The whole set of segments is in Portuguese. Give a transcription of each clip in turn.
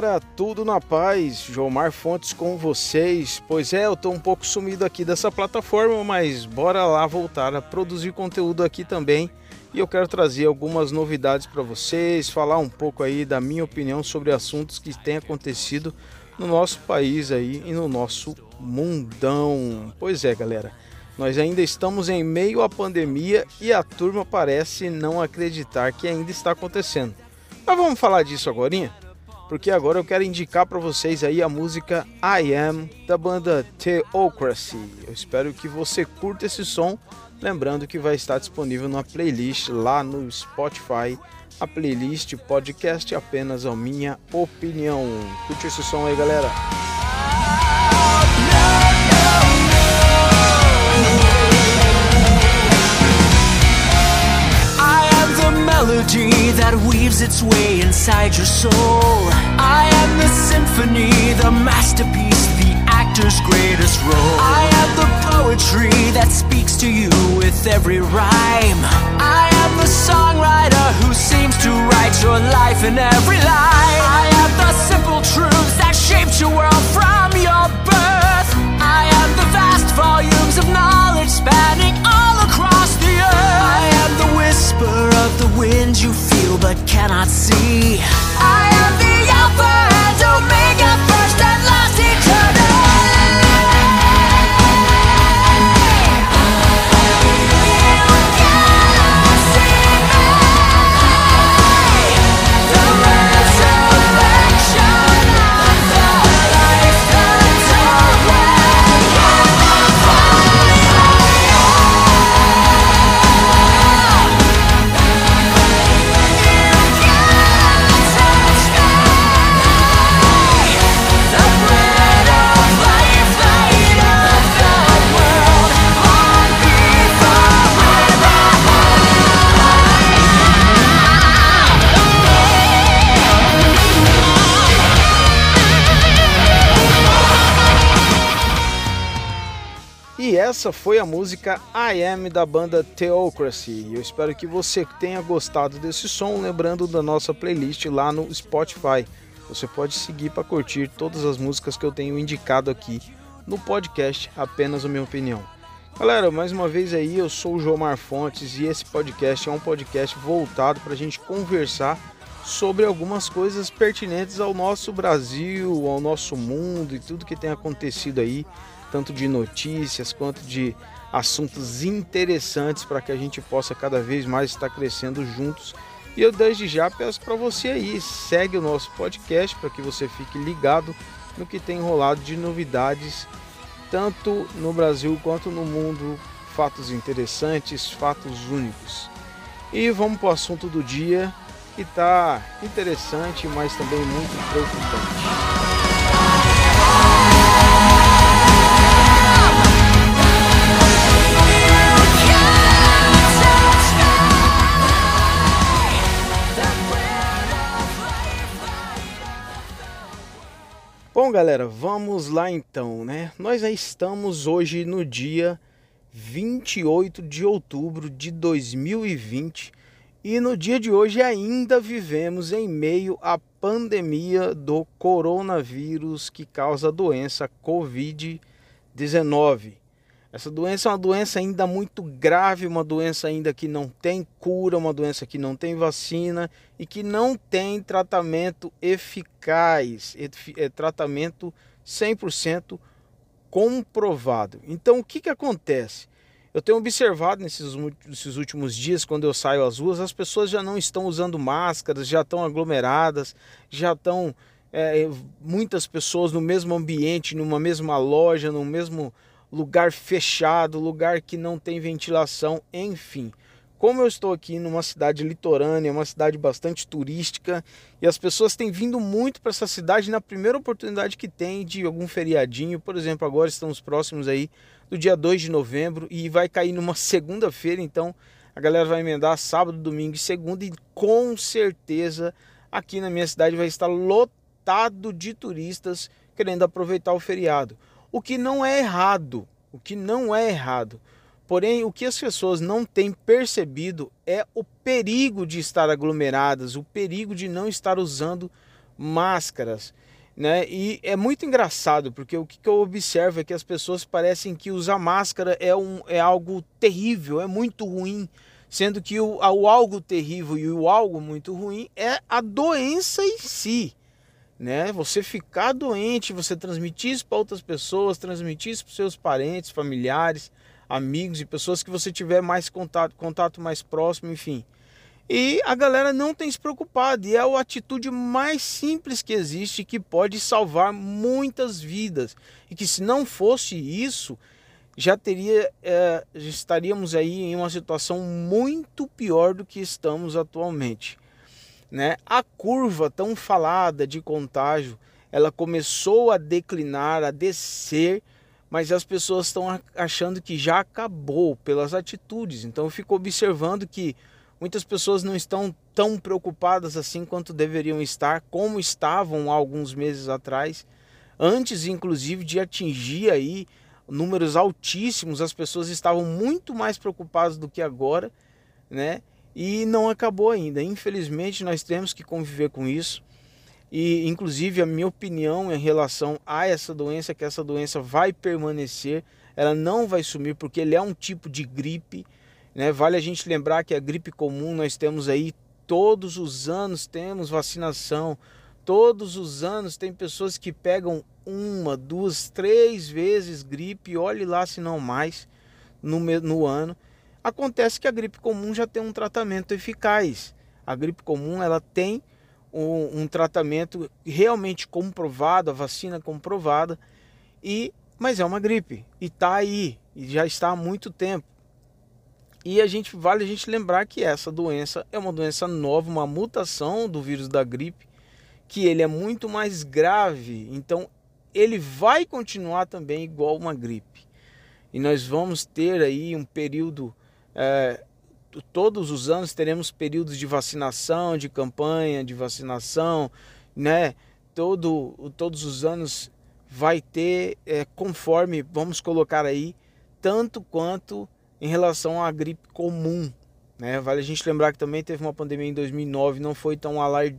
galera, tudo na paz? Jomar Fontes com vocês. Pois é, eu tô um pouco sumido aqui dessa plataforma, mas bora lá voltar a produzir conteúdo aqui também. E eu quero trazer algumas novidades para vocês, falar um pouco aí da minha opinião sobre assuntos que têm acontecido no nosso país aí e no nosso mundão. Pois é, galera. Nós ainda estamos em meio à pandemia e a turma parece não acreditar que ainda está acontecendo. Mas vamos falar disso agora, porque agora eu quero indicar para vocês aí a música I Am da banda Theocracy. Eu espero que você curta esse som, lembrando que vai estar disponível na playlist lá no Spotify, a playlist podcast apenas a minha opinião. Curte esse som aí, galera. Melody that weaves its way inside your soul. I am the symphony, the masterpiece, the actor's greatest role. I am the poetry that speaks to you with every rhyme. I am the songwriter who seems to write your life in every line. I am the simple truths that shaped your world from your birth. I am the wind you feel but cannot see. I am the Alpha and Omega, essa foi a música I Am da banda Theocracy. Eu espero que você tenha gostado desse som, lembrando da nossa playlist lá no Spotify. Você pode seguir para curtir todas as músicas que eu tenho indicado aqui no podcast, apenas a minha opinião. Galera, mais uma vez aí, eu sou o Jomar Fontes e esse podcast é um podcast voltado para a gente conversar sobre algumas coisas pertinentes ao nosso Brasil, ao nosso mundo e tudo que tem acontecido aí tanto de notícias quanto de assuntos interessantes para que a gente possa cada vez mais estar crescendo juntos. E eu desde já peço para você aí, segue o nosso podcast para que você fique ligado no que tem rolado de novidades, tanto no Brasil quanto no mundo, fatos interessantes, fatos únicos. E vamos para o assunto do dia, que está interessante, mas também muito preocupante. Bom, galera, vamos lá então, né? Nós já estamos hoje no dia 28 de outubro de 2020 e no dia de hoje ainda vivemos em meio à pandemia do coronavírus que causa a doença Covid-19. Essa doença é uma doença ainda muito grave, uma doença ainda que não tem cura, uma doença que não tem vacina e que não tem tratamento eficaz, é tratamento 100% comprovado. Então o que, que acontece? Eu tenho observado nesses, nesses últimos dias, quando eu saio às ruas, as pessoas já não estão usando máscaras, já estão aglomeradas, já estão é, muitas pessoas no mesmo ambiente, numa mesma loja, no mesmo lugar fechado, lugar que não tem ventilação, enfim. Como eu estou aqui numa cidade litorânea, uma cidade bastante turística, e as pessoas têm vindo muito para essa cidade na primeira oportunidade que tem de algum feriadinho, por exemplo, agora estamos próximos aí do dia 2 de novembro e vai cair numa segunda-feira, então a galera vai emendar sábado, domingo e segunda e com certeza aqui na minha cidade vai estar lotado de turistas querendo aproveitar o feriado. O que não é errado, o que não é errado. Porém, o que as pessoas não têm percebido é o perigo de estar aglomeradas, o perigo de não estar usando máscaras. Né? E é muito engraçado, porque o que eu observo é que as pessoas parecem que usar máscara é, um, é algo terrível, é muito ruim, sendo que o, o algo terrível e o algo muito ruim é a doença em si. Né? Você ficar doente, você transmitir isso para outras pessoas, transmitir isso para seus parentes, familiares, amigos e pessoas que você tiver mais contato, contato mais próximo, enfim. E a galera não tem se preocupado, e é a atitude mais simples que existe que pode salvar muitas vidas. E que se não fosse isso, já teria é, estaríamos aí em uma situação muito pior do que estamos atualmente. Né? A curva tão falada de contágio, ela começou a declinar, a descer, mas as pessoas estão achando que já acabou pelas atitudes. Então eu fico observando que Muitas pessoas não estão tão preocupadas assim quanto deveriam estar, como estavam há alguns meses atrás. Antes, inclusive, de atingir aí números altíssimos, as pessoas estavam muito mais preocupadas do que agora, né? E não acabou ainda. Infelizmente, nós temos que conviver com isso. E, inclusive, a minha opinião em relação a essa doença é que essa doença vai permanecer, ela não vai sumir, porque ele é um tipo de gripe né? Vale a gente lembrar que a gripe comum nós temos aí todos os anos temos vacinação. Todos os anos tem pessoas que pegam uma, duas, três vezes gripe, olhe lá se não mais, no, no ano. Acontece que a gripe comum já tem um tratamento eficaz. A gripe comum ela tem um, um tratamento realmente comprovado, a vacina comprovada, e mas é uma gripe e está aí e já está há muito tempo. E a gente vale a gente lembrar que essa doença é uma doença nova, uma mutação do vírus da gripe, que ele é muito mais grave, então ele vai continuar também igual uma gripe. E nós vamos ter aí um período, é, todos os anos teremos períodos de vacinação, de campanha de vacinação, né? Todo, todos os anos vai ter, é, conforme, vamos colocar aí, tanto quanto em relação à gripe comum. Né? Vale a gente lembrar que também teve uma pandemia em 2009, não foi tão alarde,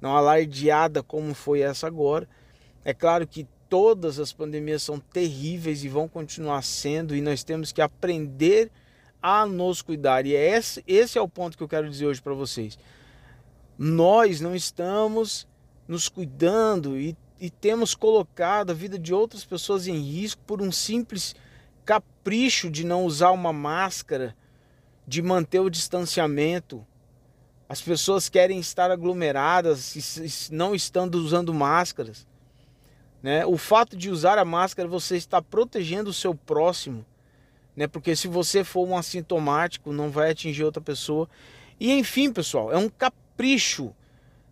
não alardeada como foi essa agora. É claro que todas as pandemias são terríveis e vão continuar sendo, e nós temos que aprender a nos cuidar. E é esse, esse é o ponto que eu quero dizer hoje para vocês. Nós não estamos nos cuidando e, e temos colocado a vida de outras pessoas em risco por um simples capricho de não usar uma máscara, de manter o distanciamento. As pessoas querem estar aglomeradas não estando usando máscaras. Né? O fato de usar a máscara, você está protegendo o seu próximo. Né? Porque se você for um assintomático, não vai atingir outra pessoa. E enfim, pessoal, é um capricho,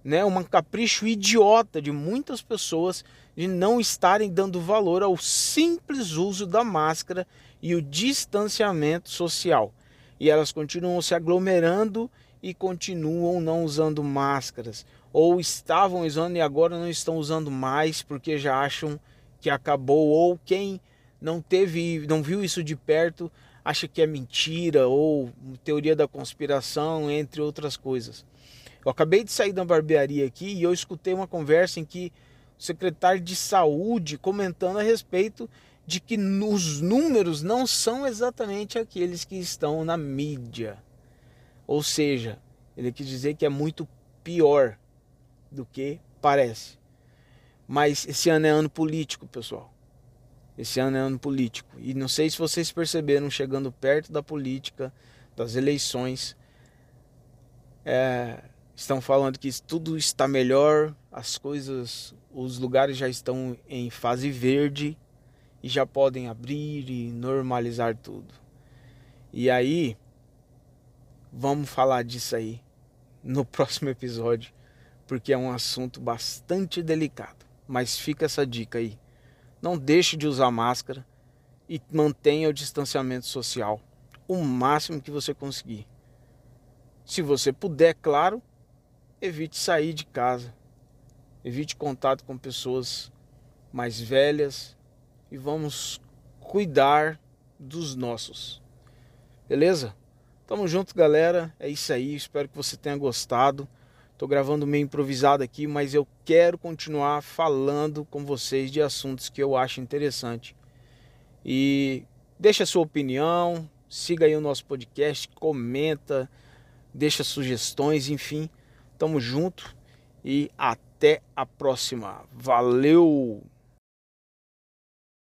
né? um capricho idiota de muitas pessoas de não estarem dando valor ao simples uso da máscara e o distanciamento social. E elas continuam se aglomerando e continuam não usando máscaras. Ou estavam usando e agora não estão usando mais porque já acham que acabou. Ou quem não teve, não viu isso de perto, acha que é mentira ou teoria da conspiração, entre outras coisas. Eu acabei de sair da barbearia aqui e eu escutei uma conversa em que secretário de saúde comentando a respeito de que os números não são exatamente aqueles que estão na mídia. Ou seja, ele quis dizer que é muito pior do que parece. Mas esse ano é ano político, pessoal. Esse ano é ano político. E não sei se vocês perceberam, chegando perto da política, das eleições, é, estão falando que tudo está melhor, as coisas, os lugares já estão em fase verde e já podem abrir e normalizar tudo. E aí, vamos falar disso aí no próximo episódio, porque é um assunto bastante delicado. Mas fica essa dica aí. Não deixe de usar máscara e mantenha o distanciamento social o máximo que você conseguir. Se você puder, claro, evite sair de casa. Evite contato com pessoas mais velhas e vamos cuidar dos nossos. Beleza? Tamo junto, galera. É isso aí. Espero que você tenha gostado. Tô gravando meio improvisado aqui, mas eu quero continuar falando com vocês de assuntos que eu acho interessante. E deixa a sua opinião, siga aí o nosso podcast, comenta, deixa sugestões, enfim. Tamo junto e até a próxima. Valeu!